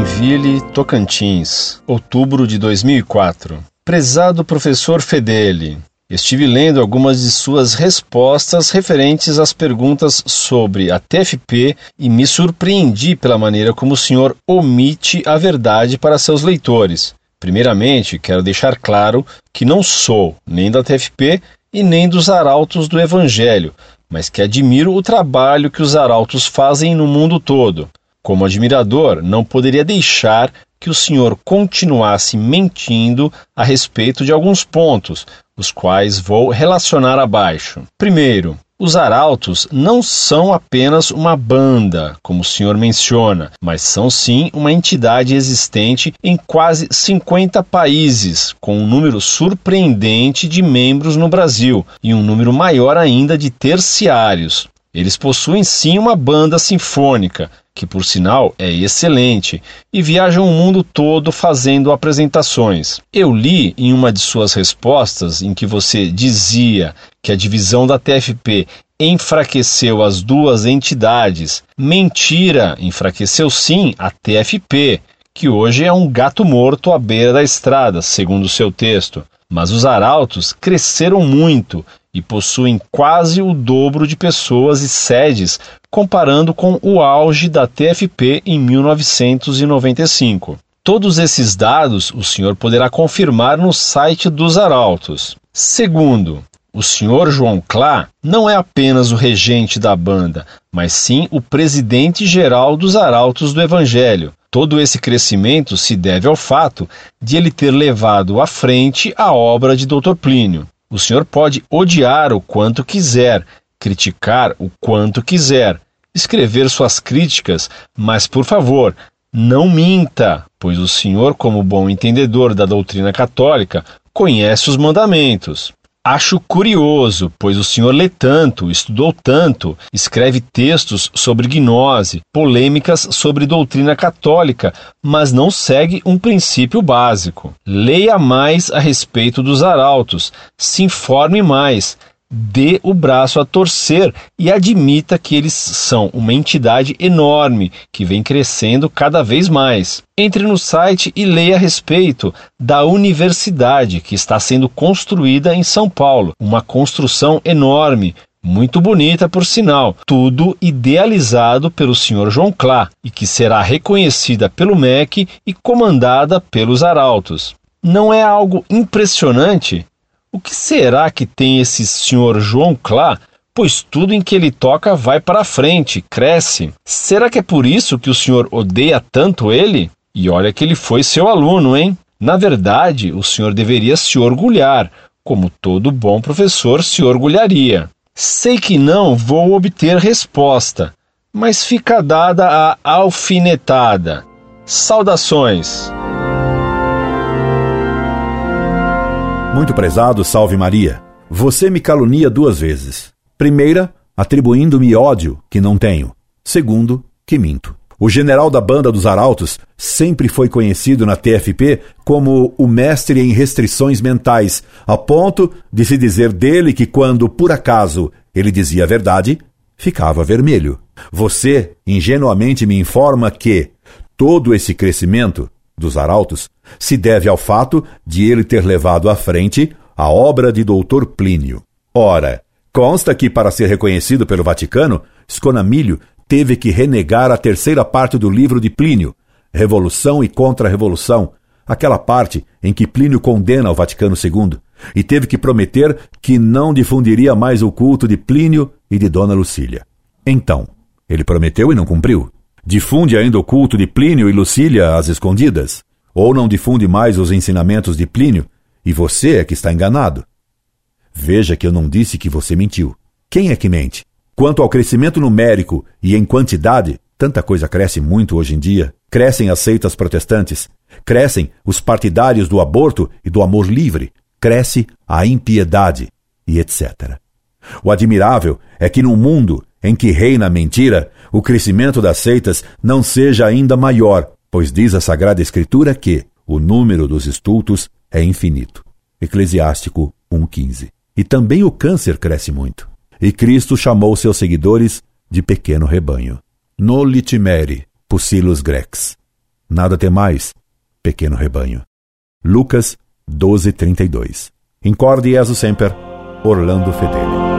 Joinville, Tocantins, outubro de 2004. Prezado professor Fedeli, estive lendo algumas de suas respostas referentes às perguntas sobre a TFP e me surpreendi pela maneira como o senhor omite a verdade para seus leitores. Primeiramente, quero deixar claro que não sou nem da TFP e nem dos arautos do Evangelho, mas que admiro o trabalho que os arautos fazem no mundo todo. Como admirador, não poderia deixar que o senhor continuasse mentindo a respeito de alguns pontos, os quais vou relacionar abaixo. Primeiro, os arautos não são apenas uma banda, como o senhor menciona, mas são sim uma entidade existente em quase 50 países, com um número surpreendente de membros no Brasil e um número maior ainda de terciários. Eles possuem sim uma banda sinfônica, que por sinal é excelente, e viajam o mundo todo fazendo apresentações. Eu li em uma de suas respostas em que você dizia que a divisão da TFP enfraqueceu as duas entidades. Mentira, enfraqueceu sim a TFP, que hoje é um gato morto à beira da estrada, segundo seu texto. Mas os arautos cresceram muito e possuem quase o dobro de pessoas e sedes comparando com o auge da TFP em 1995. Todos esses dados o senhor poderá confirmar no site dos Arautos. Segundo, o senhor João Clá não é apenas o regente da banda, mas sim o presidente geral dos Arautos do Evangelho. Todo esse crescimento se deve ao fato de ele ter levado à frente a obra de Dr. Plínio. O senhor pode odiar o quanto quiser, criticar o quanto quiser, escrever suas críticas, mas por favor, não minta, pois o senhor, como bom entendedor da doutrina católica, conhece os mandamentos. Acho curioso, pois o senhor lê tanto, estudou tanto, escreve textos sobre gnose, polêmicas sobre doutrina católica, mas não segue um princípio básico. Leia mais a respeito dos arautos, se informe mais, dê o braço a torcer e admita que eles são uma entidade enorme que vem crescendo cada vez mais. Entre no site e leia a respeito da universidade que está sendo construída em São Paulo, uma construção enorme. Muito bonita, por sinal, tudo idealizado pelo Sr. João Clá e que será reconhecida pelo MEC e comandada pelos arautos. Não é algo impressionante? O que será que tem esse senhor João Clá? Pois tudo em que ele toca vai para frente, cresce. Será que é por isso que o senhor odeia tanto ele? E olha que ele foi seu aluno, hein? Na verdade, o senhor deveria se orgulhar, como todo bom professor se orgulharia. Sei que não vou obter resposta, mas fica dada a alfinetada. Saudações! Muito prezado, salve Maria. Você me calunia duas vezes. Primeira, atribuindo-me ódio que não tenho. Segundo, que minto. O general da banda dos Arautos sempre foi conhecido na TFP como o mestre em restrições mentais, a ponto de se dizer dele que quando, por acaso, ele dizia a verdade, ficava vermelho. Você ingenuamente me informa que todo esse crescimento dos Arautos se deve ao fato de ele ter levado à frente a obra de Doutor Plínio. Ora, consta que, para ser reconhecido pelo Vaticano, Sconamilho teve que renegar a terceira parte do livro de Plínio, Revolução e Contra-Revolução, aquela parte em que Plínio condena o Vaticano II, e teve que prometer que não difundiria mais o culto de Plínio e de Dona Lucília. Então, ele prometeu e não cumpriu. Difunde ainda o culto de Plínio e Lucília às escondidas? Ou não difunde mais os ensinamentos de Plínio e você é que está enganado? Veja que eu não disse que você mentiu. Quem é que mente? Quanto ao crescimento numérico e em quantidade, tanta coisa cresce muito hoje em dia. Crescem as seitas protestantes, crescem os partidários do aborto e do amor livre, cresce a impiedade e etc. O admirável é que num mundo em que reina a mentira, o crescimento das seitas não seja ainda maior, pois diz a Sagrada Escritura que o número dos estultos é infinito. Eclesiástico 1,15. E também o câncer cresce muito. E Cristo chamou seus seguidores de pequeno rebanho. Nolitimere, pusilos grex. Nada temais, pequeno rebanho. Lucas 12:32. Incorde Jesus Semper, Orlando Fedeli.